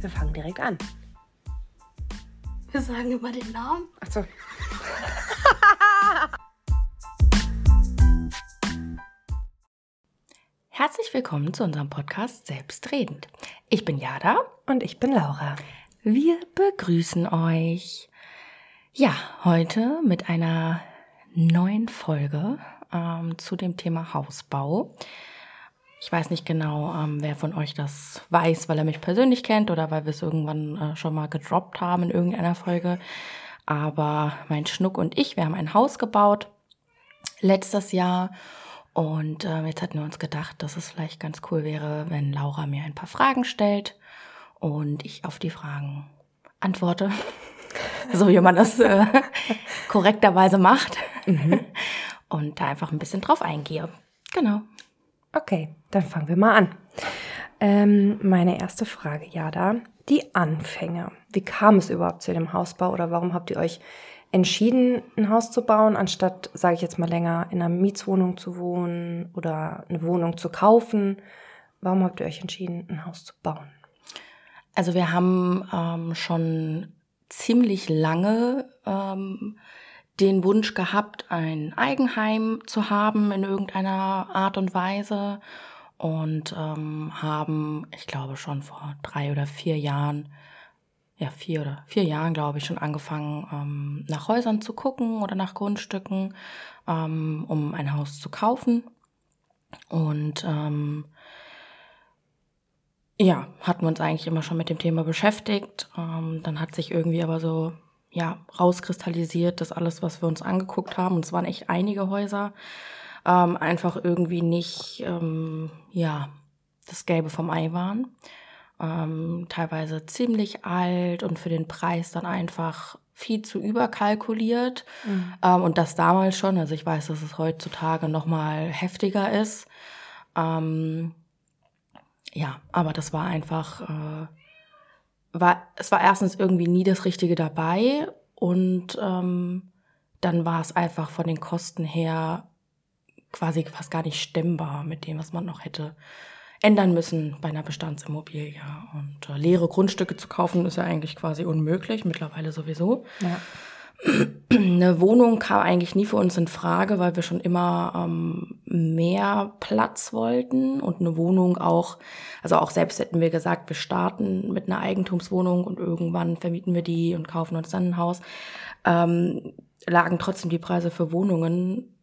wir fangen direkt an. Wir sagen immer den Namen. Achso. Herzlich willkommen zu unserem Podcast Selbstredend. Ich bin Jada Und ich bin Laura. Wir begrüßen euch. Ja, heute mit einer neuen Folge ähm, zu dem Thema Hausbau. Ich weiß nicht genau, ähm, wer von euch das weiß, weil er mich persönlich kennt oder weil wir es irgendwann äh, schon mal gedroppt haben in irgendeiner Folge. Aber mein Schnuck und ich, wir haben ein Haus gebaut letztes Jahr. Und äh, jetzt hatten wir uns gedacht, dass es vielleicht ganz cool wäre, wenn Laura mir ein paar Fragen stellt und ich auf die Fragen antworte. so wie man das äh, korrekterweise macht. Und da einfach ein bisschen drauf eingehe. Genau. Okay, dann fangen wir mal an. Ähm, meine erste Frage, Jada. Die Anfänge. Wie kam es überhaupt zu dem Hausbau oder warum habt ihr euch entschieden, ein Haus zu bauen, anstatt, sage ich jetzt mal länger, in einer Mietswohnung zu wohnen oder eine Wohnung zu kaufen? Warum habt ihr euch entschieden, ein Haus zu bauen? Also wir haben ähm, schon ziemlich lange ähm, den Wunsch gehabt, ein Eigenheim zu haben in irgendeiner Art und Weise und ähm, haben, ich glaube schon vor drei oder vier Jahren, ja vier oder vier Jahren glaube ich schon angefangen, ähm, nach Häusern zu gucken oder nach Grundstücken, ähm, um ein Haus zu kaufen und ähm, ja, hatten wir uns eigentlich immer schon mit dem Thema beschäftigt. Ähm, dann hat sich irgendwie aber so ja rauskristallisiert, dass alles, was wir uns angeguckt haben, und es waren echt einige Häuser, ähm, einfach irgendwie nicht ähm, ja das Gelbe vom Ei waren. Ähm, teilweise ziemlich alt und für den Preis dann einfach viel zu überkalkuliert. Ähm, und das damals schon. Also ich weiß, dass es heutzutage noch mal heftiger ist. Ähm, ja, aber das war einfach, äh, war, es war erstens irgendwie nie das Richtige dabei und ähm, dann war es einfach von den Kosten her quasi fast gar nicht stemmbar mit dem, was man noch hätte ändern müssen bei einer Bestandsimmobilie. Und äh, leere Grundstücke zu kaufen ist ja eigentlich quasi unmöglich, mittlerweile sowieso. Ja. Eine Wohnung kam eigentlich nie für uns in Frage, weil wir schon immer ähm, mehr Platz wollten und eine Wohnung auch, also auch selbst hätten wir gesagt, wir starten mit einer Eigentumswohnung und irgendwann vermieten wir die und kaufen uns dann ein Haus, ähm, lagen trotzdem die Preise für Wohnungen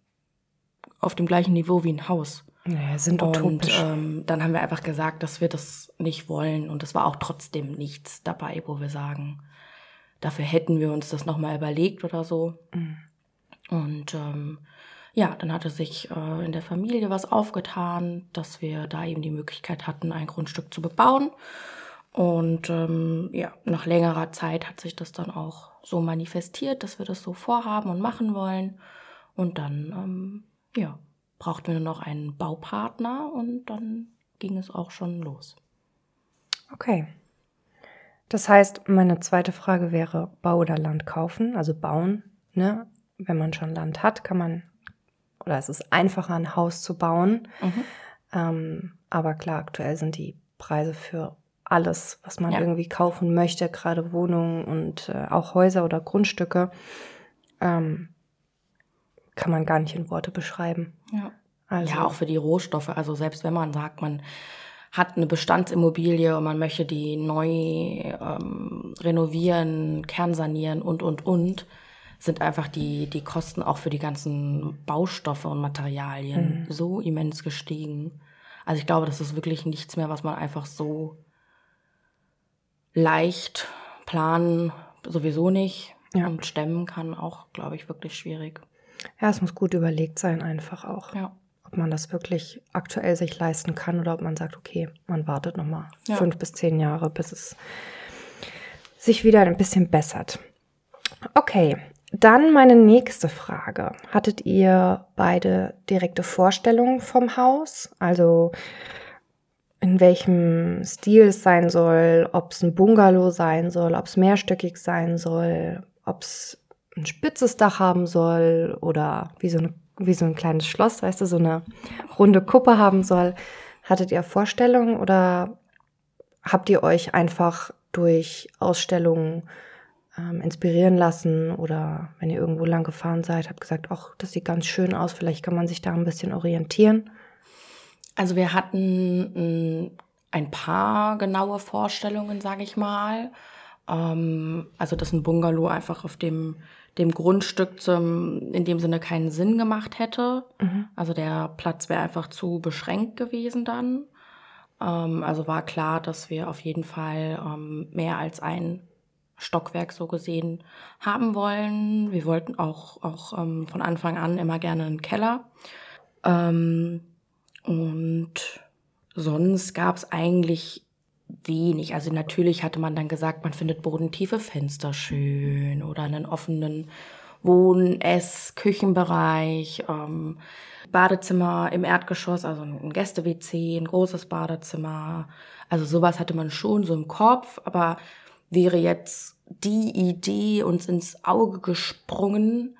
auf dem gleichen Niveau wie ein Haus. Naja, sind Und utopisch. ähm, dann haben wir einfach gesagt, dass wir das nicht wollen. Und es war auch trotzdem nichts dabei, wo wir sagen, dafür hätten wir uns das nochmal überlegt oder so. Und ähm, ja, dann hatte sich äh, in der Familie was aufgetan, dass wir da eben die Möglichkeit hatten, ein Grundstück zu bebauen. Und ähm, ja, nach längerer Zeit hat sich das dann auch so manifestiert, dass wir das so vorhaben und machen wollen. Und dann, ähm, ja, brauchten wir nur noch einen Baupartner und dann ging es auch schon los. Okay. Das heißt, meine zweite Frage wäre, Bau oder Land kaufen, also bauen. Ne? Wenn man schon Land hat, kann man, oder es ist einfacher, ein Haus zu bauen. Ähm, aber klar, aktuell sind die Preise für alles, was man Ja. irgendwie kaufen möchte, gerade Wohnungen und äh, auch Häuser oder Grundstücke, ähm, kann man gar nicht in Worte beschreiben. Ja. Also, ja, auch für die Rohstoffe. Also selbst wenn man sagt, man hat eine Bestandsimmobilie und man möchte die neu ähm, renovieren, kernsanieren und, und, und, sind einfach die, die Kosten auch für die ganzen Baustoffe und Materialien so immens gestiegen. Also ich glaube, das ist wirklich nichts mehr, was man einfach so leicht planen, sowieso nicht. Ja. Und stemmen kann auch, glaube ich, wirklich schwierig. ja, es muss gut überlegt sein, einfach auch. Ja. Ob man das wirklich aktuell sich leisten kann oder ob man sagt, okay, man wartet noch mal Ja. fünf bis zehn Jahre, bis es sich wieder ein bisschen bessert. Okay, dann meine nächste Frage. Hattet ihr beide direkte Vorstellungen vom Haus? Also in welchem Stil es sein soll, ob es ein Bungalow sein soll, ob es mehrstöckig sein soll, ob es ein spitzes Dach haben soll oder wie so, eine, wie so ein kleines Schloss, weißt du, so eine runde Kuppe haben soll. Hattet ihr Vorstellungen oder habt ihr euch einfach durch Ausstellungen ähm, inspirieren lassen oder wenn ihr irgendwo lang gefahren seid, habt gesagt, ach, das sieht ganz schön aus, vielleicht kann man sich da ein bisschen orientieren? Also wir hatten ein paar genaue Vorstellungen, sage ich mal. Ähm, also dass ein Bungalow einfach auf dem, dem Grundstück zum, in dem Sinne keinen Sinn gemacht hätte. Mhm. Also der Platz wäre einfach zu beschränkt gewesen dann. Ähm, also war klar, dass wir auf jeden Fall ähm, mehr als ein Stockwerk so gesehen haben wollen. Wir wollten auch, auch ähm, von Anfang an immer gerne einen Keller. Ähm, und sonst gab es eigentlich wenig. Also natürlich hatte man dann gesagt, man findet bodentiefe Fenster schön oder einen offenen Wohn-, Ess-, Küchenbereich, ähm, Badezimmer im Erdgeschoss, also ein Gäste-WC, ein großes Badezimmer. Also sowas hatte man schon so im Kopf, aber wäre jetzt die Idee uns ins Auge gesprungen,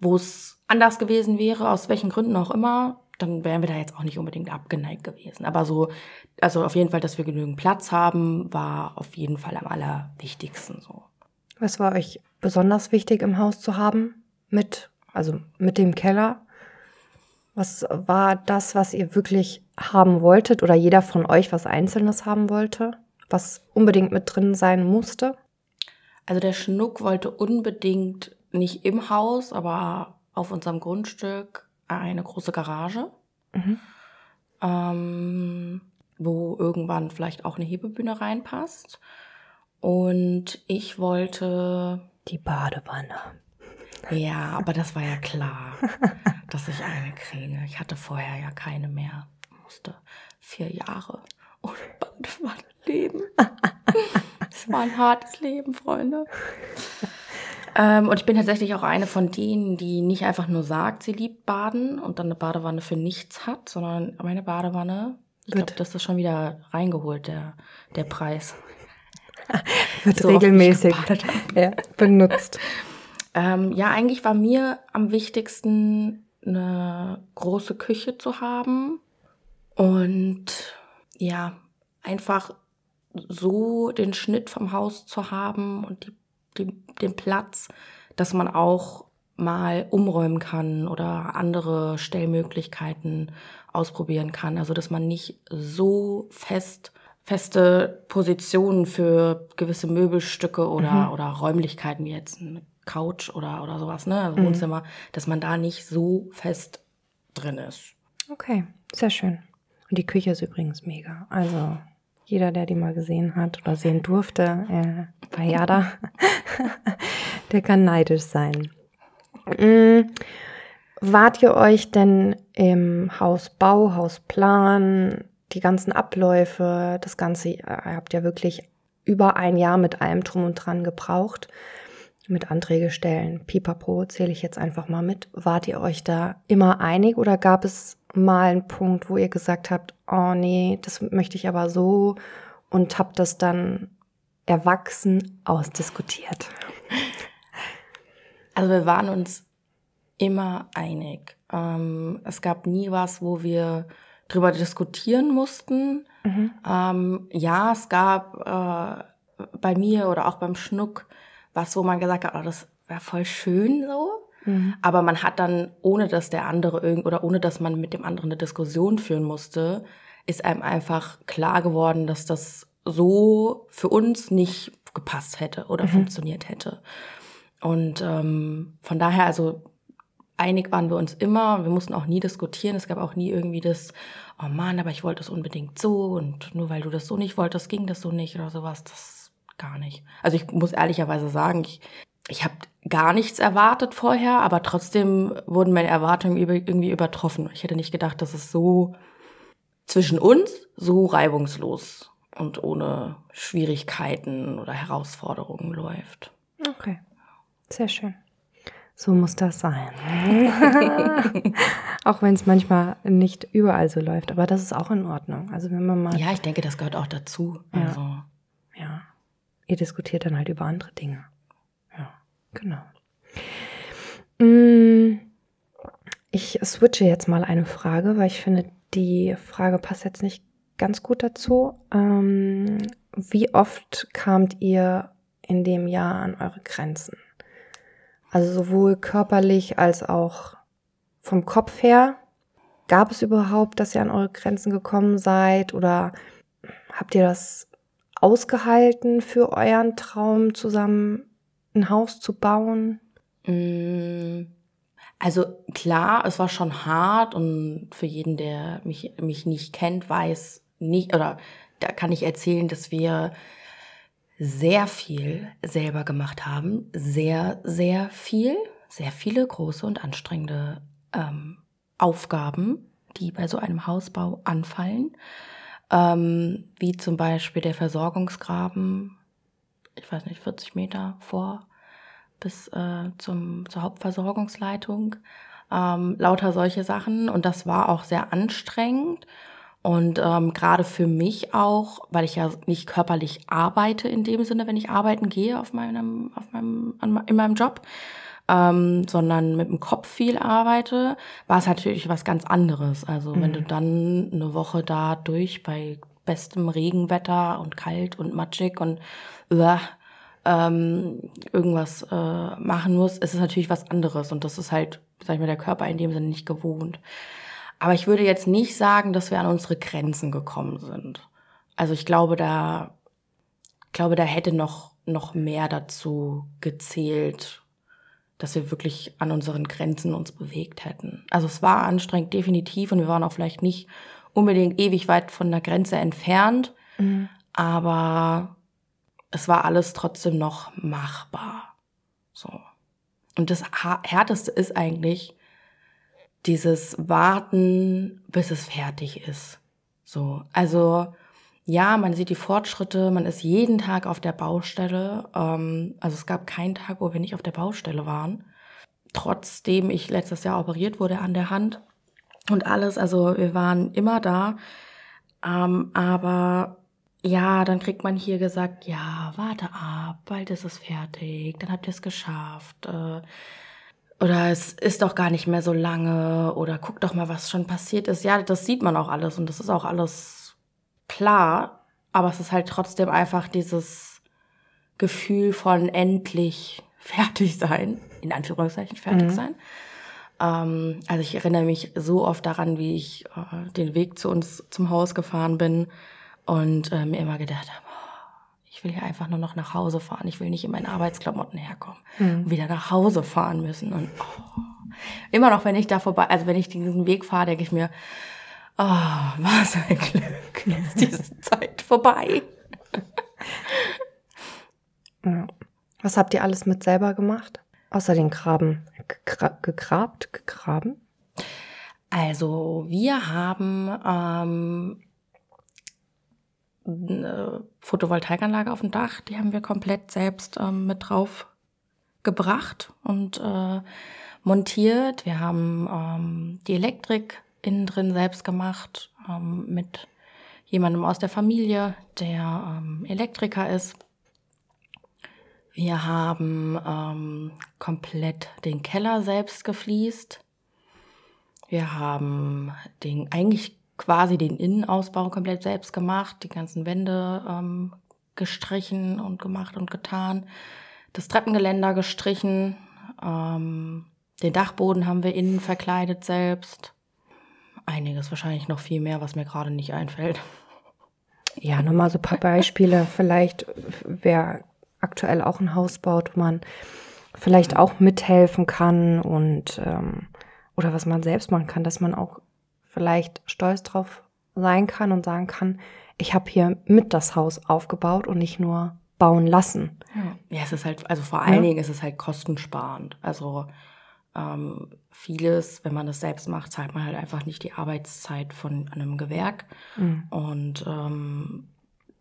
wo es anders gewesen wäre, aus welchen Gründen auch immer, dann wären wir da jetzt auch nicht unbedingt abgeneigt gewesen. Aber so, also auf jeden Fall, dass wir genügend Platz haben, war auf jeden Fall am allerwichtigsten so. Was war euch besonders wichtig im Haus zu haben? Mit, also mit dem Keller? Was war das, was ihr wirklich haben wolltet oder jeder von euch was Einzelnes haben wollte? Was unbedingt mit drin sein musste? Also der Schnuck wollte unbedingt nicht im Haus, aber auf unserem Grundstück eine große Garage, mhm. ähm, wo irgendwann vielleicht auch eine Hebebühne reinpasst. Und ich wollte. Die Badewanne. Ja, aber das war ja klar, dass ich eine kriege. Ich hatte vorher ja keine mehr. Musste vier Jahre ohne Badewanne leben. Es war ein hartes Leben, Freunde. Ähm, und ich bin tatsächlich auch eine von denen, die nicht einfach nur sagt, sie liebt Baden und dann eine Badewanne für nichts hat, sondern meine Badewanne, ich glaube, das ist schon wieder reingeholt, der, der Preis. Wird so regelmäßig ja, benutzt. ähm, ja, eigentlich war mir am wichtigsten, eine große Küche zu haben und ja, einfach so den Schnitt vom Haus zu haben und die die, den Platz, dass man auch mal umräumen kann oder andere Stellmöglichkeiten ausprobieren kann. Also dass man nicht so fest feste Positionen für gewisse Möbelstücke oder, mhm. oder Räumlichkeiten wie jetzt eine Couch oder, oder sowas, ne? Also mhm. Wohnzimmer, dass man da nicht so fest drin ist. Okay, sehr schön. Und die Küche ist übrigens mega. Also jeder, der die mal gesehen hat oder sehen durfte äh, bei Jada, der kann neidisch sein. Mhm. Wart ihr euch denn im Hausbau, Hausplan, die ganzen Abläufe, das Ganze, ihr habt ja wirklich über ein Jahr mit allem drum und dran gebraucht, mit Anträge stellen, pipapo, zähle ich jetzt einfach mal mit. Wart ihr euch da immer einig oder gab es mal einen Punkt, wo ihr gesagt habt, oh nee, das möchte ich aber so und habt das dann erwachsen ausdiskutiert? Also wir waren uns immer einig. Ähm, es gab nie was, wo wir drüber diskutieren mussten. Mhm. Ähm, ja, es gab äh, bei mir oder auch beim Schnuck was, wo man gesagt hat, oh, das wäre voll schön so. Mhm. Aber man hat dann, ohne dass der andere irgend oder ohne dass man mit dem anderen eine Diskussion führen musste, ist einem einfach klar geworden, dass das so für uns nicht gepasst hätte oder mhm. funktioniert hätte. Und ähm, von daher, also einig waren wir uns immer. Wir mussten auch nie diskutieren. Es gab auch nie irgendwie das, oh Mann, aber ich wollte das unbedingt so und nur weil du das so nicht wolltest, ging das so nicht oder sowas. Das gar nicht. Also ich muss ehrlicherweise sagen, ich ich habe gar nichts erwartet vorher, aber trotzdem wurden meine Erwartungen irgendwie übertroffen. Ich hätte nicht gedacht, dass es so zwischen uns so reibungslos und ohne Schwierigkeiten oder Herausforderungen läuft. Okay, sehr schön. So muss das sein. auch wenn es manchmal nicht überall so läuft, aber das ist auch in Ordnung. Also wenn man mal. Ja, ich denke, das gehört auch dazu. Ja. Also. ja. Ihr diskutiert dann halt über andere Dinge. Genau. Mm, ich switche jetzt mal eine Frage, weil ich finde, die Frage passt jetzt nicht ganz gut dazu. Ähm, wie oft kamt ihr in dem Jahr an eure Grenzen? Also sowohl körperlich als auch vom Kopf her. Gab es überhaupt, dass ihr an eure Grenzen gekommen seid oder habt ihr das ausgehalten für euren Traum, zusammen ein Haus zu bauen? Mm, also klar, es war schon hart und für jeden, der mich, mich nicht kennt, weiß nicht, oder da kann ich erzählen, dass wir sehr viel selber gemacht haben. Sehr, sehr viel. Sehr viele große und anstrengende ähm, Aufgaben, die bei so einem Hausbau anfallen. Ähm, wie zum Beispiel der Versorgungsgraben, ich weiß nicht, 40 Meter vor bis äh, zum, zur Hauptversorgungsleitung. Ähm, lauter solche Sachen. Und das war auch sehr anstrengend. Und ähm, gerade für mich auch, weil ich ja nicht körperlich arbeite in dem Sinne, wenn ich arbeiten gehe auf meinem, auf meinem, an, in meinem Job, ähm, sondern mit dem Kopf viel arbeite, war es natürlich was ganz anderes. Also mhm. wenn du dann eine Woche da durch bei bestem Regenwetter und kalt und matschig und uh, ähm, irgendwas äh, machen musst, ist es natürlich was anderes. Und das ist halt, sag ich mal, der Körper in dem Sinne nicht gewohnt. Aber ich würde jetzt nicht sagen, dass wir an unsere Grenzen gekommen sind. Also ich glaube, da, glaube, da hätte noch, noch mehr dazu gezählt, dass wir wirklich an unseren Grenzen uns bewegt hätten. Also es war anstrengend, definitiv, und wir waren auch vielleicht nicht unbedingt ewig weit von der Grenze entfernt, mhm. aber es war alles trotzdem noch machbar. So. Und das Härteste ist eigentlich, dieses Warten, bis es fertig ist. So, also ja, man sieht die Fortschritte, man ist jeden Tag auf der Baustelle. Ähm, also es gab keinen Tag, wo wir nicht auf der Baustelle waren. Trotzdem ich letztes Jahr operiert wurde an der Hand und alles, also wir waren immer da. Ähm, aber ja, dann kriegt man hier gesagt, ja, warte ab, bald ist es fertig, dann habt ihr es geschafft. Äh, oder es ist doch gar nicht mehr so lange oder guck doch mal, was schon passiert ist. Ja, das sieht man auch alles und das ist auch alles klar, aber es ist halt trotzdem einfach dieses Gefühl von endlich fertig sein, in Anführungszeichen fertig mhm. sein. Ähm, also ich erinnere mich so oft daran, wie ich äh, den Weg zu uns zum Haus gefahren bin und äh, mir immer gedacht habe, ich will hier einfach nur noch nach Hause fahren. Ich will nicht in meinen Arbeitsklamotten herkommen mhm. und wieder nach Hause fahren müssen. Und oh, immer noch, wenn ich da vorbei, also wenn ich diesen Weg fahre, denke ich mir, oh, was ein Glück, ist diese Zeit vorbei. Ja. Was habt ihr alles mit selber gemacht? Außer den Graben. Gegra gegrabt, gegraben? Also wir haben ähm, eine Photovoltaikanlage auf dem Dach, die haben wir komplett selbst ähm, mit drauf gebracht und äh, montiert. Wir haben ähm, die Elektrik innen drin selbst gemacht ähm, mit jemandem aus der Familie, der ähm, Elektriker ist. Wir haben ähm, komplett den Keller selbst gefliest. Wir haben den eigentlich quasi den Innenausbau komplett selbst gemacht, die ganzen Wände ähm, gestrichen und gemacht und getan, das Treppengeländer gestrichen, ähm, den Dachboden haben wir innen verkleidet selbst. Einiges, wahrscheinlich noch viel mehr, was mir gerade nicht einfällt. Ja, nochmal so ein paar Beispiele. Vielleicht, wer aktuell auch ein Haus baut, wo man vielleicht auch mithelfen kann und ähm, oder was man selbst machen kann, dass man auch vielleicht stolz drauf sein kann und sagen kann, ich habe hier mit das Haus aufgebaut und nicht nur bauen lassen. Ja, es ist halt, also vor allen ja. Dingen ist es halt kostensparend. Also ähm, vieles, wenn man das selbst macht, zahlt man halt einfach nicht die Arbeitszeit von einem Gewerk. Mhm. Und ähm,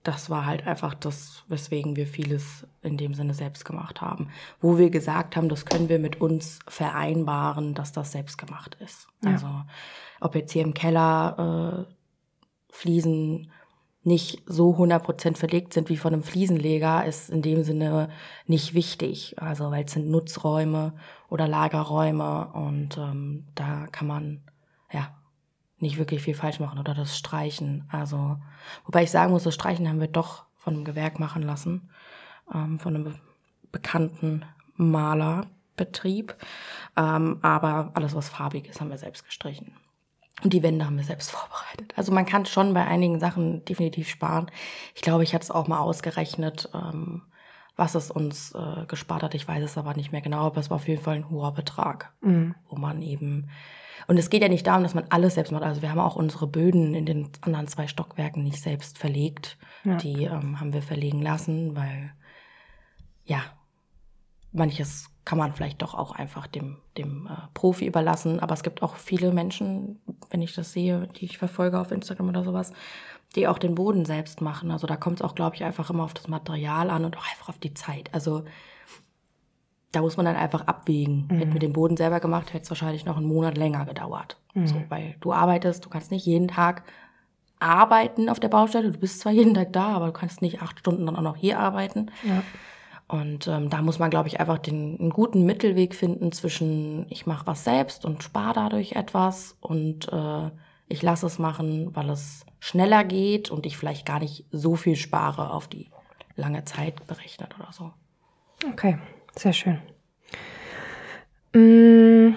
das war halt einfach das, weswegen wir vieles in dem Sinne selbst gemacht haben. Wo wir gesagt haben, das können wir mit uns vereinbaren, dass das selbst gemacht ist. Ja. Also ob jetzt hier im Keller äh, Fliesen nicht so 100% verlegt sind wie von einem Fliesenleger, ist in dem Sinne nicht wichtig. Also weil es sind Nutzräume oder Lagerräume und ähm, da kann man ja nicht wirklich viel falsch machen oder das Streichen. Also wobei ich sagen muss, das Streichen haben wir doch von einem Gewerk machen lassen, ähm, von einem bekannten Malerbetrieb. Ähm, aber alles, was farbig ist, haben wir selbst gestrichen. Und die Wände haben wir selbst vorbereitet. Also man kann schon bei einigen Sachen definitiv sparen. Ich glaube, ich hatte es auch mal ausgerechnet, ähm, was es uns äh, gespart hat. Ich weiß es aber nicht mehr genau, aber es war auf jeden Fall ein hoher Betrag, mhm. wo man eben und es geht ja nicht darum, dass man alles selbst macht. Also wir haben auch unsere Böden in den anderen zwei Stockwerken nicht selbst verlegt. Ja. Die ähm, haben wir verlegen lassen, weil ja, manches kann man vielleicht doch auch einfach dem, dem äh, Profi überlassen. Aber es gibt auch viele Menschen, wenn ich das sehe, die ich verfolge auf Instagram oder sowas, die auch den Boden selbst machen. Also da kommt es auch, glaube ich, einfach immer auf das Material an und auch einfach auf die Zeit. Also da muss man dann einfach abwägen. Mhm. Hätten wir den Boden selber gemacht, hätte es wahrscheinlich noch einen Monat länger gedauert. Mhm. So, weil du arbeitest, du kannst nicht jeden Tag arbeiten auf der Baustelle. Du bist zwar jeden Tag da, aber du kannst nicht acht Stunden dann auch noch hier arbeiten. Ja. Und ähm, da muss man, glaube ich, einfach den einen guten Mittelweg finden zwischen ich mache was selbst und spare dadurch etwas und äh, ich lasse es machen, weil es schneller geht und ich vielleicht gar nicht so viel spare auf die lange Zeit berechnet oder so. Okay. Sehr schön. Mm,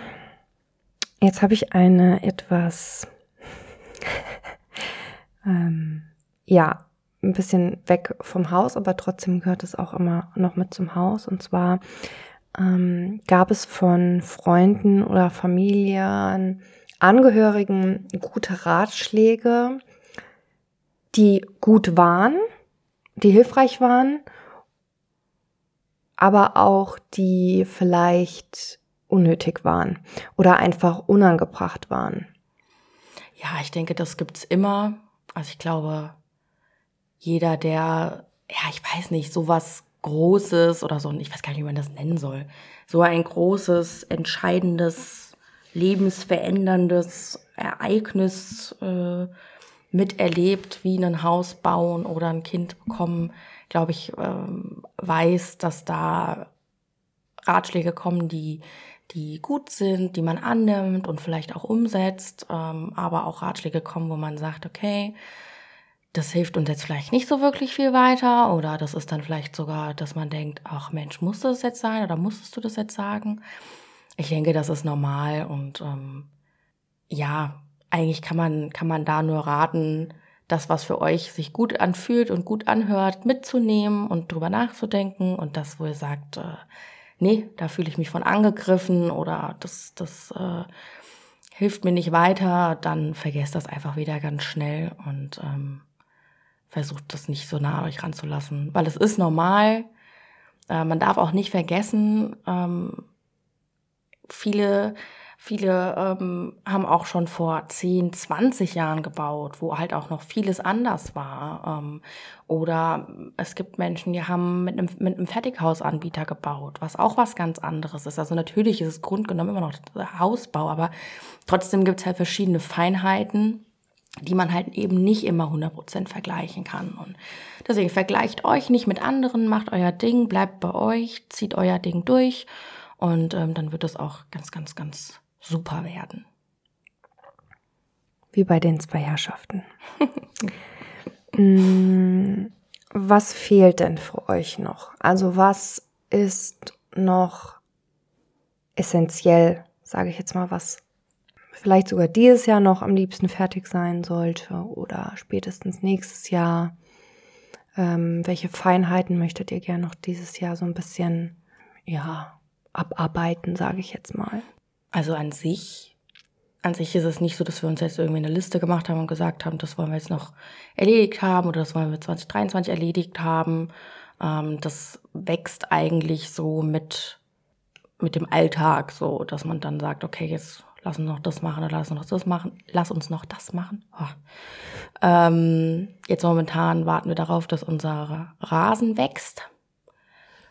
jetzt habe ich eine etwas, ähm, ja, ein bisschen weg vom Haus, aber trotzdem gehört es auch immer noch mit zum Haus. Und zwar ähm, gab es von Freunden oder Familien, Angehörigen gute Ratschläge, die gut waren, die hilfreich waren aber auch die vielleicht unnötig waren oder einfach unangebracht waren. Ja, ich denke, das gibt's immer. Also ich glaube, jeder, der, ja, ich weiß nicht, sowas Großes oder so, ich weiß gar nicht, wie man das nennen soll, so ein großes, entscheidendes, lebensveränderndes Ereignis äh, miterlebt, wie ein Haus bauen oder ein Kind bekommen, glaube ich, ähm, weiß, dass da Ratschläge kommen, die, die gut sind, die man annimmt und vielleicht auch umsetzt, ähm, aber auch Ratschläge kommen, wo man sagt, okay, das hilft uns jetzt vielleicht nicht so wirklich viel weiter oder das ist dann vielleicht sogar, dass man denkt, ach Mensch, muss das jetzt sein oder musstest du das jetzt sagen? Ich denke, das ist normal und ähm, ja, eigentlich kann man, kann man da nur raten, das, was für euch sich gut anfühlt und gut anhört, mitzunehmen und drüber nachzudenken und das, wo ihr sagt, äh, nee, da fühle ich mich von angegriffen oder das, das äh, hilft mir nicht weiter, dann vergesst das einfach wieder ganz schnell und ähm, versucht das nicht so nah an euch ranzulassen, weil es ist normal. Äh, man darf auch nicht vergessen, ähm, viele Viele ähm, haben auch schon vor 10, 20 Jahren gebaut, wo halt auch noch vieles anders war. Ähm, oder es gibt Menschen, die haben mit einem, mit einem Fertighausanbieter gebaut, was auch was ganz anderes ist. Also natürlich ist es grundgenommen immer noch Hausbau, aber trotzdem gibt es halt verschiedene Feinheiten die man halt eben nicht immer 100% vergleichen kann. Und deswegen vergleicht euch nicht mit anderen, macht euer Ding, bleibt bei euch, zieht euer Ding durch und ähm, dann wird es auch ganz, ganz, ganz super werden. Wie bei den zwei Herrschaften. Mm, was fehlt denn für euch noch? Also was ist noch essentiell, sage ich jetzt mal, was vielleicht sogar dieses Jahr noch am liebsten fertig sein sollte oder spätestens nächstes Jahr? Ähm, welche Feinheiten möchtet ihr gerne noch dieses Jahr so ein bisschen, ja, abarbeiten, sage ich jetzt mal? Also an sich, an sich ist es nicht so, dass wir uns jetzt irgendwie eine Liste gemacht haben und gesagt haben, das wollen wir jetzt noch erledigt haben oder das wollen wir 2023 erledigt haben. Ähm, das wächst eigentlich so mit, mit dem Alltag, so dass man dann sagt, okay, jetzt lass uns noch das machen oder lass uns noch das machen, lass uns noch das machen. Oh. Ähm, jetzt momentan warten wir darauf, dass unser Rasen wächst.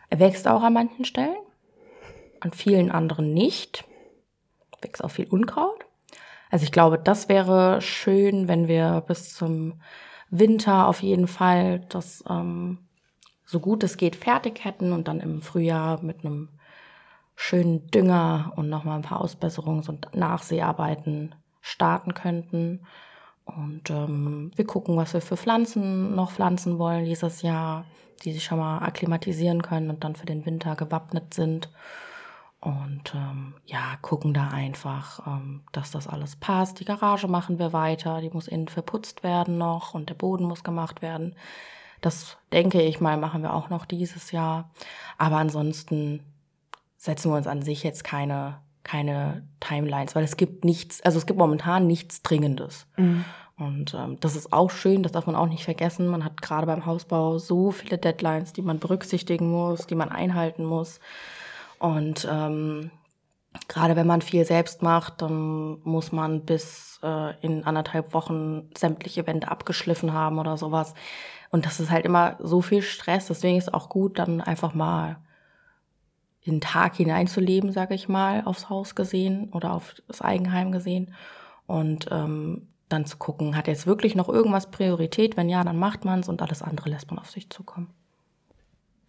Er wächst auch an manchen Stellen, an vielen anderen nicht wächst auch viel Unkraut. Also ich glaube, das wäre schön, wenn wir bis zum Winter auf jeden Fall das ähm, so gut es geht fertig hätten und dann im Frühjahr mit einem schönen Dünger und nochmal ein paar Ausbesserungs- und Nachseearbeiten starten könnten. Und ähm, wir gucken, was wir für Pflanzen noch pflanzen wollen dieses Jahr, die sich schon mal akklimatisieren können und dann für den Winter gewappnet sind. Und ähm, ja, gucken da einfach, ähm, dass das alles passt. Die Garage machen wir weiter, die muss innen verputzt werden noch und der Boden muss gemacht werden. Das denke ich mal, machen wir auch noch dieses Jahr. Aber ansonsten setzen wir uns an sich jetzt keine, keine Timelines, weil es gibt nichts, also es gibt momentan nichts Dringendes. Mhm. Und ähm, das ist auch schön, das darf man auch nicht vergessen. Man hat gerade beim Hausbau so viele Deadlines, die man berücksichtigen muss, die man einhalten muss. Und ähm, gerade wenn man viel selbst macht, dann muss man bis äh, in anderthalb Wochen sämtliche Wände abgeschliffen haben oder sowas. Und das ist halt immer so viel Stress. Deswegen ist es auch gut, dann einfach mal in den Tag hineinzuleben, sage ich mal, aufs Haus gesehen oder auf das Eigenheim gesehen. Und ähm, dann zu gucken, hat jetzt wirklich noch irgendwas Priorität? Wenn ja, dann macht man es und alles andere lässt man auf sich zukommen.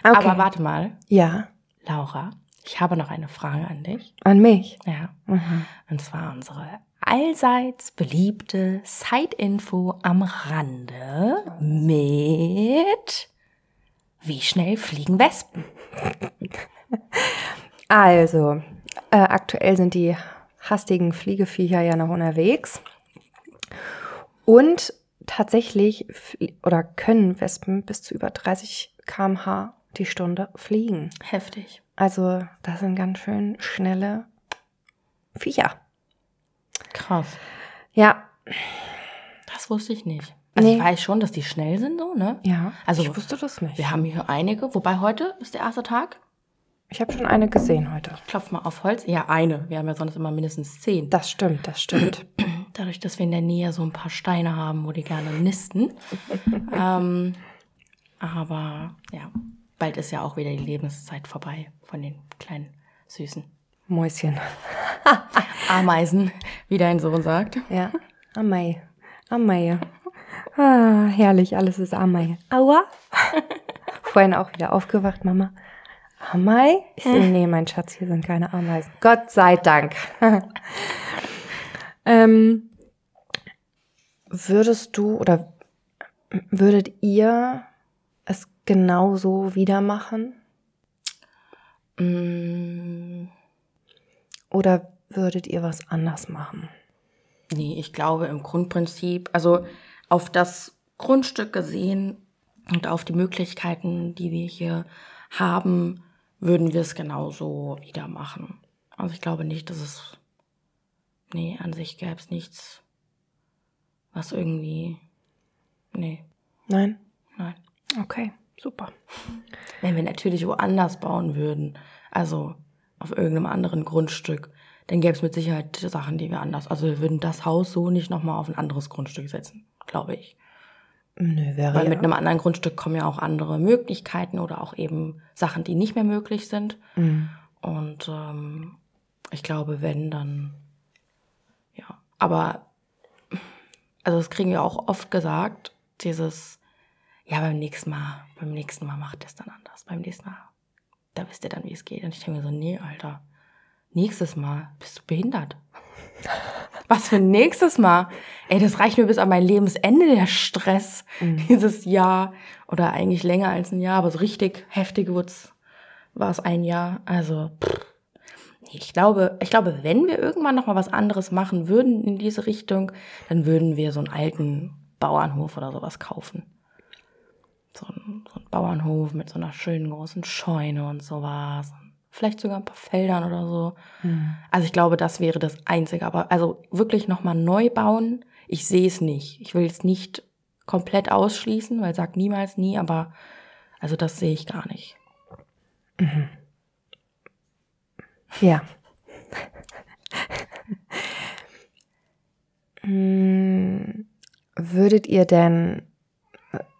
Okay. Aber warte mal, Ja, Laura, ich habe noch eine Frage an dich. an mich. Ja. Mhm. Und zwar unsere allseits beliebte Side-Info am Rande mit Wie schnell fliegen Wespen? Also, äh, aktuell sind die hastigen Fliegeviecher ja noch unterwegs. Und tatsächlich oder können Wespen bis zu über 30 km/h die Stunde fliegen. Heftig. Also, das sind ganz schön schnelle Viecher. Krass. Ja, Das wusste ich nicht. Also Nee. ich weiß schon, dass die schnell sind, so, ne? ja. Also, ich wusste das nicht. Wir haben hier einige, wobei heute ist der erste Tag. Ich habe schon eine gesehen heute. Klopf mal auf Holz. Ja, eine. Wir haben ja sonst immer mindestens zehn. Das stimmt, das stimmt. Dadurch, dass wir in der Nähe so ein paar Steine haben, wo die gerne nisten. ähm, aber ja, bald ist ja auch wieder die Lebenszeit vorbei von den kleinen süßen Mäuschen. Ameisen, wie dein Sohn sagt. Ja, Amei. Amei. Ah, herrlich, alles ist Amei. Aua. Vorhin auch wieder aufgewacht, Mama. Amei? Ich so, nee, mein Schatz, hier sind keine Ameisen. Gott sei Dank. ähm, würdest du oder würdet ihr es genauso wieder machen? Mm, Oder würdet ihr was anders machen? nee, ich glaube im Grundprinzip, also auf das Grundstück gesehen und auf die Möglichkeiten, die wir hier haben, würden wir es genauso wieder machen. Also ich glaube nicht, dass es, nee, an sich gäbe es nichts, was irgendwie, nee, Nein? nein. Okay, super. Wenn wir natürlich woanders bauen würden, also auf irgendeinem anderen Grundstück, dann gäbe es mit Sicherheit Sachen, die wir anders, also wir würden das Haus so nicht nochmal auf ein anderes Grundstück setzen, glaube ich. Nö, wäre Weil ja. mit einem anderen Grundstück kommen ja auch andere Möglichkeiten oder auch eben Sachen, die nicht mehr möglich sind. Mhm. Und ähm, ich glaube, wenn, dann ja. Aber also das kriegen wir auch oft gesagt, dieses, ja, beim nächsten Mal, beim nächsten Mal macht es dann anders. Beim nächsten Mal, da wisst ihr dann, wie es geht. Und ich denke mir so, nee, Alter, nächstes Mal bist du behindert. Was für ein nächstes Mal? Ey, das reicht mir bis an mein Lebensende, der Stress. Dieses Jahr. Oder eigentlich länger als ein Jahr, aber so richtig heftig wird's, war es ein Jahr. Also, pff. Nee, ich glaube, ich glaube, wenn wir irgendwann noch mal was anderes machen würden in diese Richtung, dann würden wir so einen alten Bauernhof oder sowas kaufen. So ein, so ein Bauernhof mit so einer schönen großen Scheune und sowas. Vielleicht sogar ein paar Feldern oder so. Also ich glaube, das wäre das Einzige. Aber also wirklich nochmal neu bauen, ich sehe es nicht. Ich will es nicht komplett ausschließen, weil sag niemals nie, aber also das sehe ich gar nicht. Ja. Hm, Würdet ihr denn,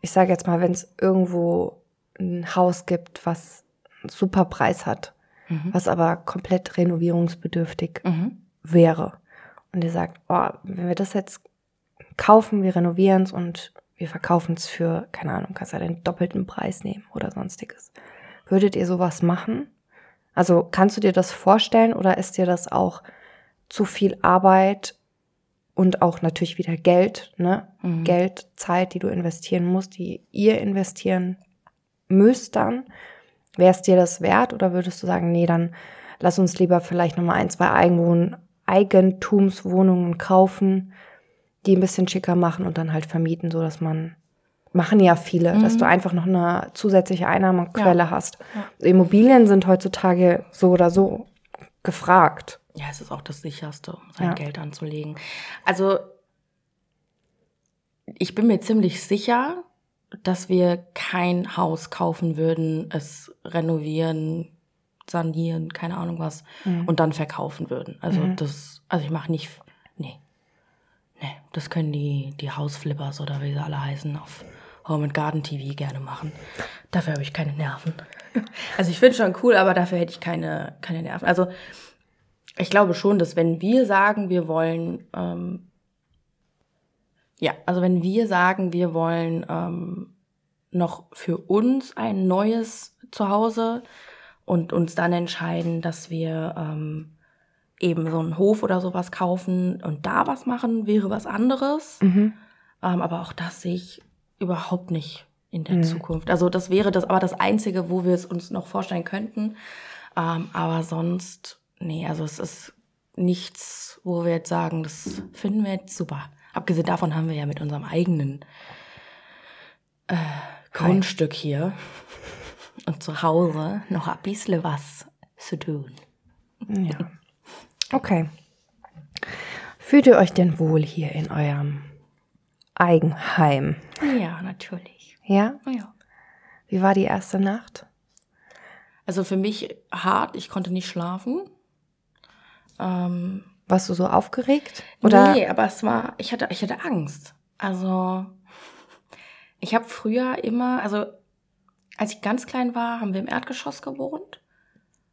ich sage jetzt mal, wenn es irgendwo ein Haus gibt, was einen super Preis hat, Mhm. was aber komplett renovierungsbedürftig Mhm. wäre, und ihr sagt, oh, wenn wir das jetzt kaufen, wir renovieren es und wir verkaufen es für, keine Ahnung, kannst ja den doppelten Preis nehmen oder sonstiges. Würdet ihr sowas machen? Also kannst du dir das vorstellen oder ist dir das auch zu viel Arbeit und auch natürlich wieder Geld, ne? Geld, Zeit, die du investieren musst, die ihr investieren müsst dann. Wäre es dir das wert oder würdest du sagen, nee, dann lass uns lieber vielleicht nochmal ein, zwei Eigenwohn Eigentumswohnungen kaufen, die ein bisschen schicker machen und dann halt vermieten, so dass man machen ja viele, dass du einfach noch eine zusätzliche Einnahmequelle Ja. hast. Immobilien sind heutzutage so oder so gefragt. Ja, es ist auch das sicherste, sein Ja. Geld anzulegen. Also ich bin mir ziemlich sicher, dass wir kein Haus kaufen würden, es renovieren, sanieren, keine Ahnung was, und dann verkaufen würden. Also das, also ich mache nicht, nee, nee, das können die, die Hausflippers oder wie sie alle heißen auf Home and Garden TV gerne machen. Dafür habe ich keine Nerven. Also ich finde schon cool, aber dafür hätte ich keine, keine Nerven. Also ich glaube schon, dass wenn wir sagen, wir wollen, ähm, ja, also wenn wir sagen, wir wollen ähm, noch für uns ein neues Zuhause und uns dann entscheiden, dass wir ähm, eben so einen Hof oder sowas kaufen und da was machen, wäre was anderes. Ähm, aber auch das sehe ich überhaupt nicht in der Zukunft. Also das wäre das aber das Einzige, wo wir es uns noch vorstellen könnten. Ähm, aber sonst, nee, also es ist nichts, wo wir jetzt sagen, das finden wir jetzt super. Abgesehen davon haben wir ja mit unserem eigenen äh, Grundstück hier und zu Hause noch ein bisschen was zu tun. Ja. Okay. Fühlt ihr euch denn wohl hier in eurem Eigenheim? Ja, natürlich. Ja? Ja. Wie war die erste Nacht? Also für mich hart, ich konnte nicht schlafen. Ähm, Warst du so aufgeregt? Oder? Nee, aber es war, ich hatte, ich hatte Angst. Also, ich habe früher immer, also als ich ganz klein war, haben wir im Erdgeschoss gewohnt.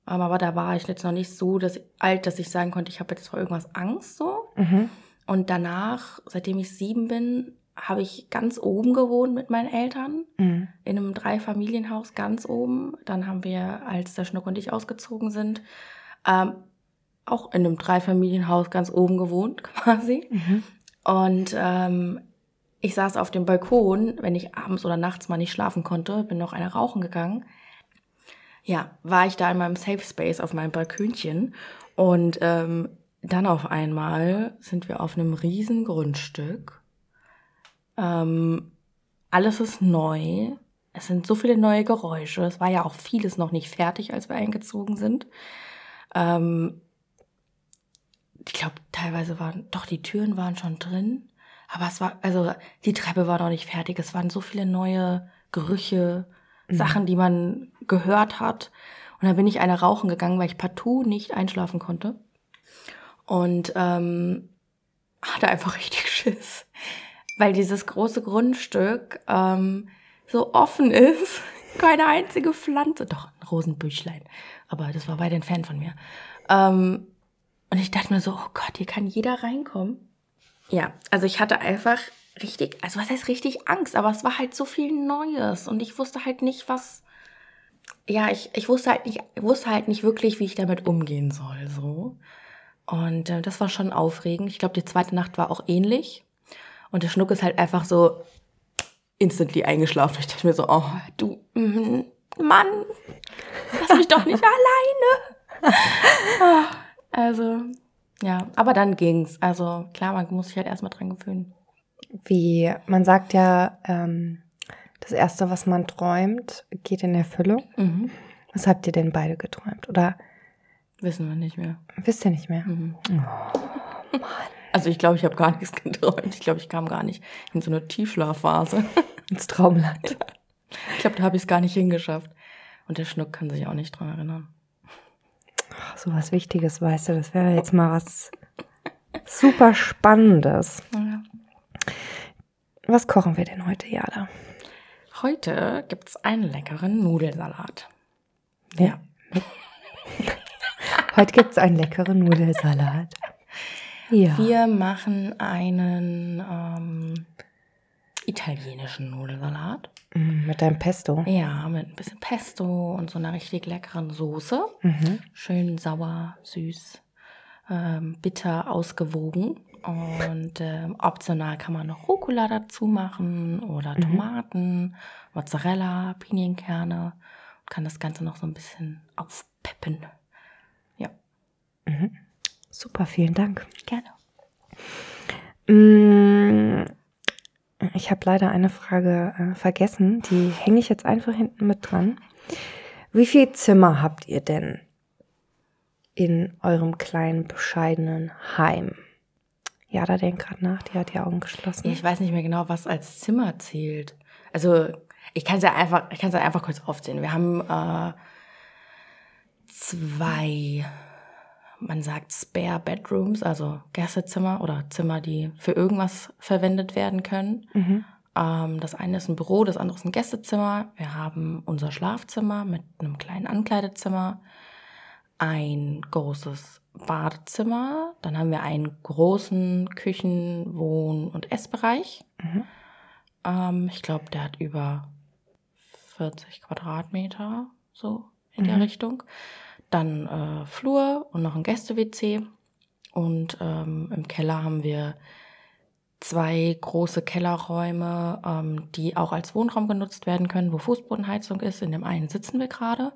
Ähm, Aber da war ich jetzt noch nicht so dass, alt, dass ich sagen konnte, ich habe jetzt vor irgendwas Angst so. Mhm. Und danach, seitdem ich sieben bin, habe ich ganz oben gewohnt mit meinen Eltern. Mhm. In einem Dreifamilienhaus ganz oben. Dann haben wir, als der Schnuck und ich ausgezogen sind, ähm, auch in einem Dreifamilienhaus ganz oben gewohnt, quasi. Mhm. Und ähm, ich saß auf dem Balkon, wenn ich abends oder nachts mal nicht schlafen konnte, bin noch eine rauchen gegangen. Ja, war ich da in meinem Safe Space auf meinem Balkönchen und ähm, dann auf einmal sind wir auf einem riesen Grundstück. Ähm, alles ist neu. Es sind so viele neue Geräusche. Es war ja auch vieles noch nicht fertig, als wir eingezogen sind. Ähm, ich glaube, teilweise waren, doch, die Türen waren schon drin. Aber es war, also die Treppe war noch nicht fertig. Es waren so viele neue Gerüche, Sachen, die man gehört hat. Und dann bin ich eine rauchen gegangen, weil ich partout nicht einschlafen konnte. Und ähm, hatte einfach richtig Schiss. Weil dieses große Grundstück ähm, so offen ist. Keine einzige Pflanze. Doch, ein Rosenbüchlein. Aber das war weit entfernt von mir. Ähm, und ich dachte mir so, oh Gott, hier kann jeder reinkommen. Ja, also ich hatte einfach richtig, also was heißt richtig Angst, aber es war halt so viel Neues und ich wusste halt nicht, was. Ja, ich, ich wusste halt nicht, wusste halt nicht wirklich, wie ich damit umgehen soll, so. Und äh, das war schon aufregend. Ich glaube, die zweite Nacht war auch ähnlich. Und der Schnuck ist halt einfach so instantly eingeschlafen. Ich dachte mir so, oh, du, mm, Mann, lass mich doch nicht alleine. Also, ja, aber dann ging's. Also klar, man muss sich halt erstmal dran gewöhnen. Wie, man sagt ja, ähm, das Erste, was man träumt, geht in Erfüllung. Mhm. Was habt ihr denn beide geträumt? Oder Wissen wir nicht mehr. wisst ihr nicht mehr? Also ich glaube, ich habe gar nichts geträumt. Ich glaube, ich kam gar nicht in so eine Tiefschlafphase. Ins Traumland. Ich glaube, da habe ich es gar nicht hingeschafft. Und der Schnuck kann sich auch nicht dran erinnern. Ach, so was Wichtiges, weißt du, das wäre jetzt mal was super Spannendes. Ja. Was kochen wir denn heute, Jada? Heute gibt's einen leckeren Nudelsalat. Ja. Heute gibt es einen leckeren Nudelsalat. Ja. Wir machen einen ähm, italienischen Nudelsalat. Mm, Mit deinem Pesto. Ja, mit ein bisschen Pesto und so einer richtig leckeren Soße. Mhm. Schön sauer, süß, ähm, bitter, ausgewogen. Und ähm, optional kann man noch Rucola dazu machen oder Tomaten, Mozzarella, Pinienkerne. Und kann das Ganze noch so ein bisschen aufpeppen. Ja, Super, vielen Dank. gerne. Mm, Ich habe leider eine Frage äh, vergessen. Die hänge ich jetzt einfach hinten mit dran. Wie viel Zimmer habt ihr denn in eurem kleinen, bescheidenen Heim? Ja, da denkt gerade nach, die hat die Augen geschlossen. Ich weiß nicht mehr genau, was als Zimmer zählt. Also ich kann es ja einfach, ich kann es ja einfach kurz aufzählen. Wir haben äh, zwei, man sagt Spare Bedrooms, also Gästezimmer oder Zimmer, die für irgendwas verwendet werden können. Ähm, das eine ist ein Büro, das andere ist ein Gästezimmer. Wir haben unser Schlafzimmer mit einem kleinen Ankleidezimmer, ein großes Badezimmer, dann haben wir einen großen Küchen-, Wohn- und Essbereich. Ähm, ich glaube, der hat über 40 Quadratmeter, so in der Richtung. Dann äh, Flur und noch ein Gäste-WC. Und ähm, im Keller haben wir zwei große Kellerräume, ähm, die auch als Wohnraum genutzt werden können, wo Fußbodenheizung ist. In dem einen sitzen wir gerade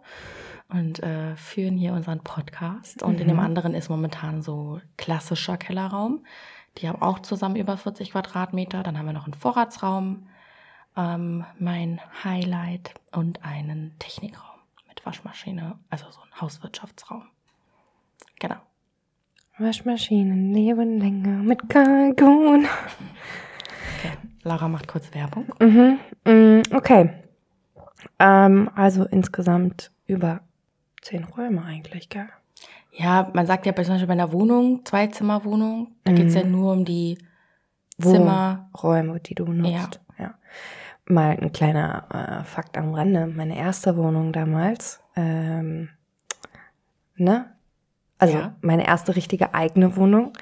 und äh, führen hier unseren Podcast. Und in dem anderen ist momentan so klassischer Kellerraum. Die haben auch zusammen über 40 Quadratmeter. Dann haben wir noch einen Vorratsraum, ähm, mein Highlight und einen Technikraum mit Waschmaschine, also so ein Hauswirtschaftsraum. Genau. Waschmaschinen leben länger mit Kalkun. Okay. Lara macht kurz Werbung. Mhm. mm, Okay. Ähm, also insgesamt über zehn Räume eigentlich, gell? Ja, man sagt ja bei- zum Beispiel bei einer Wohnung, Zwei-Zimmer-Wohnung, da geht's ja nur um die Zimmer. Räume, die du nutzt. Ja. Mal ein kleiner äh, Fakt am Rande. Meine erste Wohnung damals, ähm, ne? Also Ja. meine erste richtige eigene Wohnung,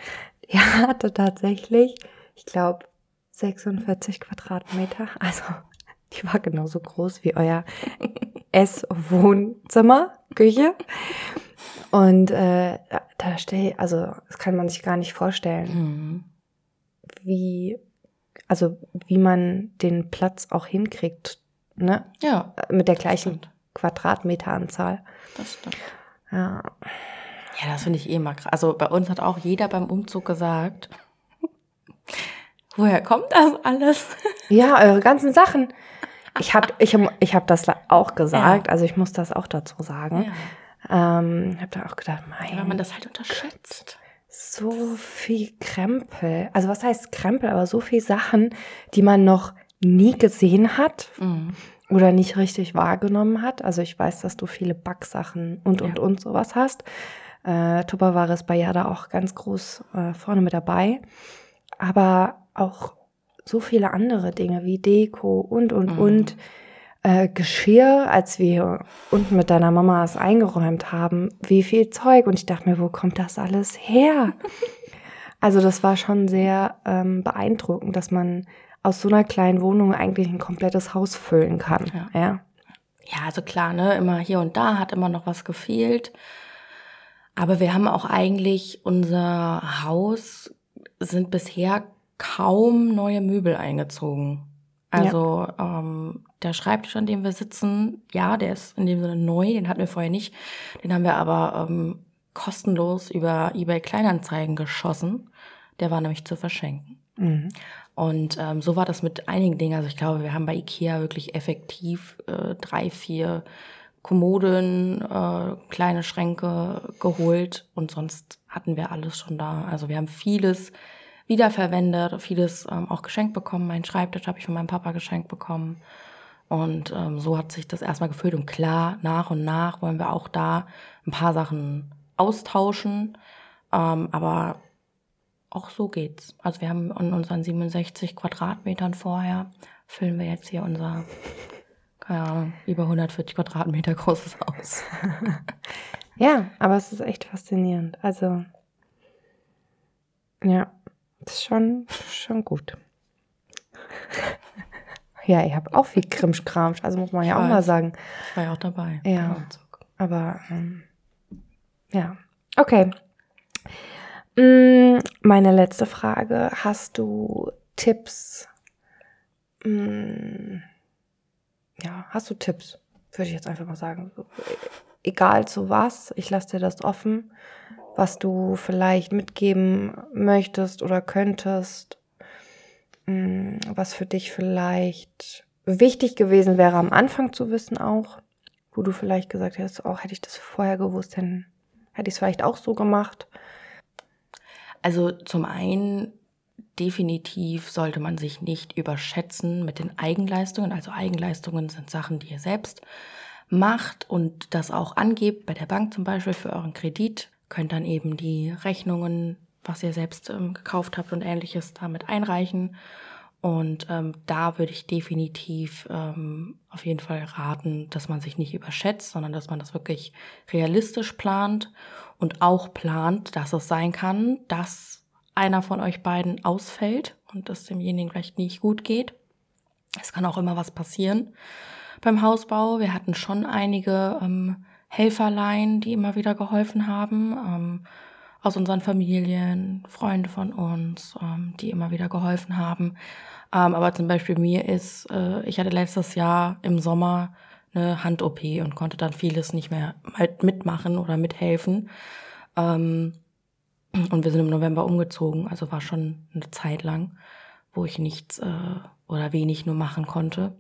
die hatte tatsächlich, ich glaube, 46 Quadratmeter. Also die war genauso groß wie euer Ess-Wohnzimmer, Küche. Und äh, da stell, also das kann man sich gar nicht vorstellen Mhm. wie, also wie man den Platz auch hinkriegt, ne? Ja, Mit der gleichen stimmt. Quadratmeteranzahl. das stimmt. Ja. Ja, das finde ich eh immer krass. Also bei uns hat auch jeder beim Umzug gesagt, woher kommt das alles? ja, eure ganzen Sachen. Ich habe ich, hab- ich hab das auch gesagt, also ich muss das auch dazu sagen. Ja, Ähm, habe da auch gedacht, weil mein, man das halt unterschätzt. So viel Krempel. Also was heißt Krempel, aber so viel Sachen, die man noch nie gesehen hat Mhm. oder nicht richtig wahrgenommen hat. Also ich weiß, dass du viele Backsachen und, und, Ja. und sowas hast. Äh, Tupperware ist bei Jada auch ganz groß äh, vorne mit dabei. Aber auch so viele andere Dinge wie Deko und, und, Mhm. und. Äh, Geschirr, als wir unten mit deiner Mama es eingeräumt haben, wie viel Zeug. Und ich dachte mir, wo kommt das alles her? Also das war schon sehr ähm, beeindruckend, dass man aus so einer kleinen Wohnung eigentlich ein komplettes Haus füllen kann. Ja. Ja. Ja, also klar, ne, immer hier und da hat immer noch was gefehlt. Aber wir haben auch eigentlich unser Haus sind bisher kaum neue Möbel eingezogen. Also ähm, der Schreibtisch, an dem wir sitzen, ja, der ist in dem Sinne neu, den hatten wir vorher nicht. Den haben wir aber ähm, kostenlos über eBay Kleinanzeigen geschossen. Der war nämlich zu verschenken. Mhm. Und ähm, so war das mit einigen Dingen. Also ich glaube, wir haben bei Ikea wirklich effektiv äh, drei, vier Kommoden, äh, kleine Schränke geholt und sonst hatten wir alles schon da. Also wir haben vieles wiederverwendet, vieles ähm, auch geschenkt bekommen. Mein Schreibtisch habe ich von meinem Papa geschenkt bekommen. Und ähm, so hat sich das erstmal gefüllt. Und klar, nach und nach wollen wir auch da ein paar Sachen austauschen. Ähm, aber auch so geht's. Also wir haben in unseren 67 Quadratmetern vorher, füllen wir jetzt hier unser, keine Ahnung, über 140 Quadratmeter großes Haus. Ja, aber es ist echt faszinierend. Also, ja, ist schon, schon gut. ja, ich habe auch viel Krimschkramsch, also muss man ja Ich auch mal weiß. sagen. Ich war ja auch dabei. Ja. Aber, ähm, ja, okay. Mm, Meine letzte Frage. Hast du Tipps? Mm, Ja, hast du Tipps? Würde ich jetzt einfach mal sagen. Egal zu was, ich lasse dir das offen, was du vielleicht mitgeben möchtest oder könntest, was für dich vielleicht wichtig gewesen wäre am Anfang zu wissen auch, wo du vielleicht gesagt hättest, auch hätte ich das vorher gewusst, dann hätte ich es vielleicht auch so gemacht. Also zum einen definitiv sollte man sich nicht überschätzen mit den Eigenleistungen. Also Eigenleistungen sind Sachen, die ihr selbst macht und das auch angebt bei der Bank zum Beispiel für euren Kredit. Könnt dann eben die Rechnungen, was ihr selbst ähm, gekauft habt und ähnliches damit einreichen. Und ähm, da würde ich definitiv ähm, auf jeden Fall raten, dass man sich nicht überschätzt, sondern dass man das wirklich realistisch plant und auch plant, dass es sein kann, dass einer von euch beiden ausfällt und es demjenigen vielleicht nicht gut geht. Es kann auch immer was passieren beim Hausbau. Wir hatten schon einige ähm, Helferlein, die immer wieder geholfen haben, ähm, aus unseren Familien, Freunde von uns, ähm, die immer wieder geholfen haben. Ähm, aber zum Beispiel mir ist, äh, ich hatte letztes Jahr im Sommer eine Hand-OP und konnte dann vieles nicht mehr halt mitmachen oder mithelfen. Ähm, und wir sind im November umgezogen, also war schon eine Zeit lang, wo ich nichts äh, oder wenig nur machen konnte.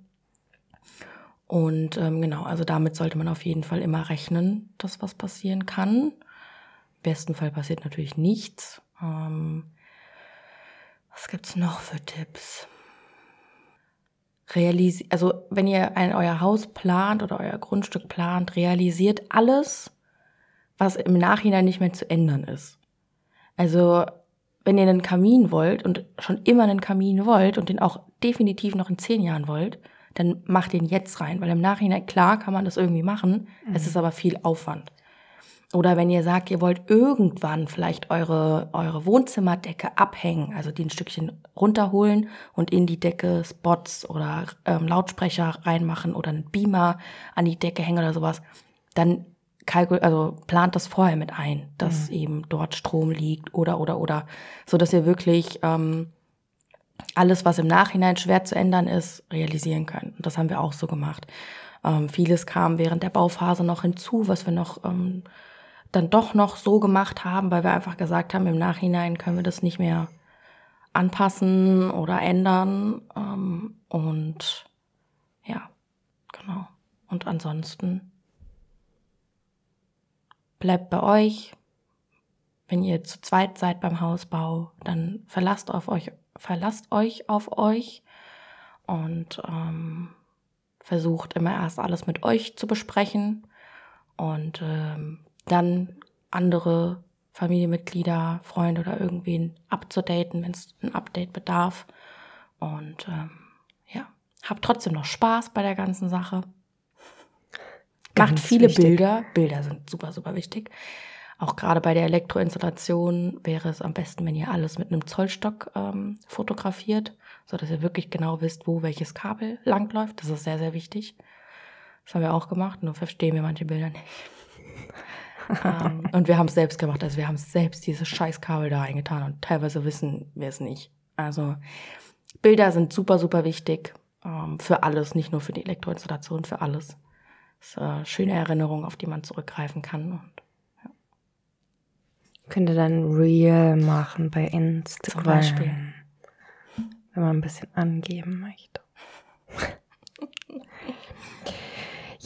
Und ähm, genau, also damit sollte man auf jeden Fall immer rechnen, dass was passieren kann. Im besten Fall passiert natürlich nichts. Ähm, was gibt's noch für Tipps? Realisi also wenn ihr ein, euer Haus plant oder euer Grundstück plant, realisiert alles, was im Nachhinein nicht mehr zu ändern ist. Also wenn ihr einen Kamin wollt und schon immer einen Kamin wollt und den auch definitiv noch in zehn Jahren wollt, dann macht den jetzt rein, weil im Nachhinein, klar kann man das irgendwie machen, es ist aber viel Aufwand. Oder wenn ihr sagt, ihr wollt irgendwann vielleicht eure, eure Wohnzimmerdecke abhängen, also die ein Stückchen runterholen und in die Decke Spots oder ähm, Lautsprecher reinmachen oder einen Beamer an die Decke hängen oder sowas, dann kalkul also plant das vorher mit ein, dass eben dort Strom liegt oder oder oder, so dass ihr wirklich ähm, alles, was im Nachhinein schwer zu ändern ist, realisieren könnt. Und das haben wir auch so gemacht. Ähm, vieles kam während der Bauphase noch hinzu, was wir noch ähm, dann doch noch so gemacht haben, weil wir einfach gesagt haben, im Nachhinein können wir das nicht mehr anpassen oder ändern. Ähm, und ja, genau. Und ansonsten bleibt bei euch. Wenn ihr zu zweit seid beim Hausbau, dann verlasst auf euch, verlasst euch auf euch und ähm, versucht immer erst alles mit euch zu besprechen und ähm, dann andere Familienmitglieder, Freunde oder irgendwen abzudaten, wenn es ein Update bedarf. Und ähm, ja, habt trotzdem noch Spaß bei der ganzen Sache. Macht Ganz viele wichtig. Bilder. Bilder sind super, super wichtig. Auch gerade bei der Elektroinstallation wäre es am besten, wenn ihr alles mit einem Zollstock ähm, fotografiert, so dass ihr wirklich genau wisst, wo welches Kabel langläuft. Das ist sehr, sehr wichtig. Das haben wir auch gemacht, nur verstehen wir manche Bilder nicht. Ähm, und wir haben es selbst gemacht, also wir haben selbst dieses Scheißkabel da eingetan und teilweise wissen wir es nicht. Also Bilder sind super, super wichtig ähm, für alles, nicht nur für die Elektroinstallation, für alles. Das ist äh, schöne Erinnerung, auf die man zurückgreifen kann. Und Könnt ihr dann Real machen bei Instagram. Zum Beispiel. Wenn man ein bisschen angeben möchte.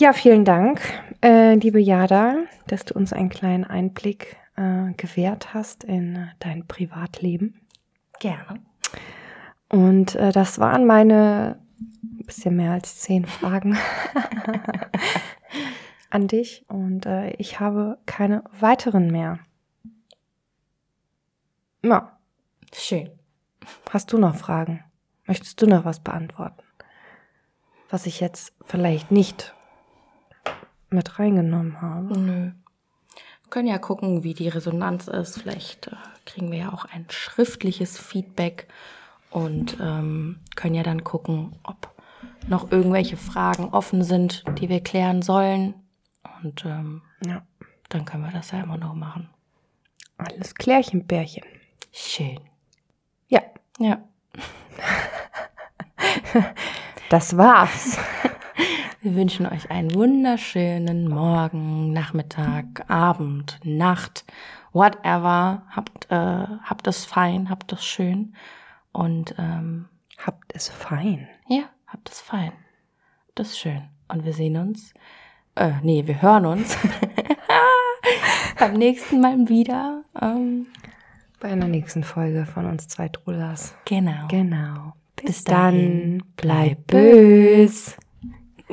ja, vielen Dank, äh, liebe Jada, dass du uns einen kleinen Einblick äh, gewährt hast in äh, dein Privatleben. gerne. Und äh, das waren meine bisschen mehr als zehn Fragen an dich. Und äh, ich habe keine weiteren mehr. Ja, Schön. hast du noch Fragen? Möchtest du noch was beantworten? Was ich jetzt vielleicht nicht mit reingenommen habe. Nö. Wir können ja gucken, wie die Resonanz ist. Vielleicht äh, kriegen wir ja auch ein schriftliches Feedback und ähm, können ja dann gucken, ob noch irgendwelche Fragen offen sind, die wir klären sollen. Und ähm, Ja. dann können wir das ja immer noch machen. Alles Klärchen, Bärchen. Schön. Ja, Ja. das war's. Wir wünschen euch einen wunderschönen Morgen, Nachmittag, Abend, Nacht, whatever. Habt, äh, habt es fein, habt es schön. Und ähm, Habt es fein. ja, habt es fein. Habt es schön. Und wir sehen uns. Äh, nee, wir hören uns beim nächsten Mal wieder. Ähm, Bei einer nächsten Folge von uns zwei Trullers. genau. Genau. Bis, Bis dann. Bleib Bleib bös. bös.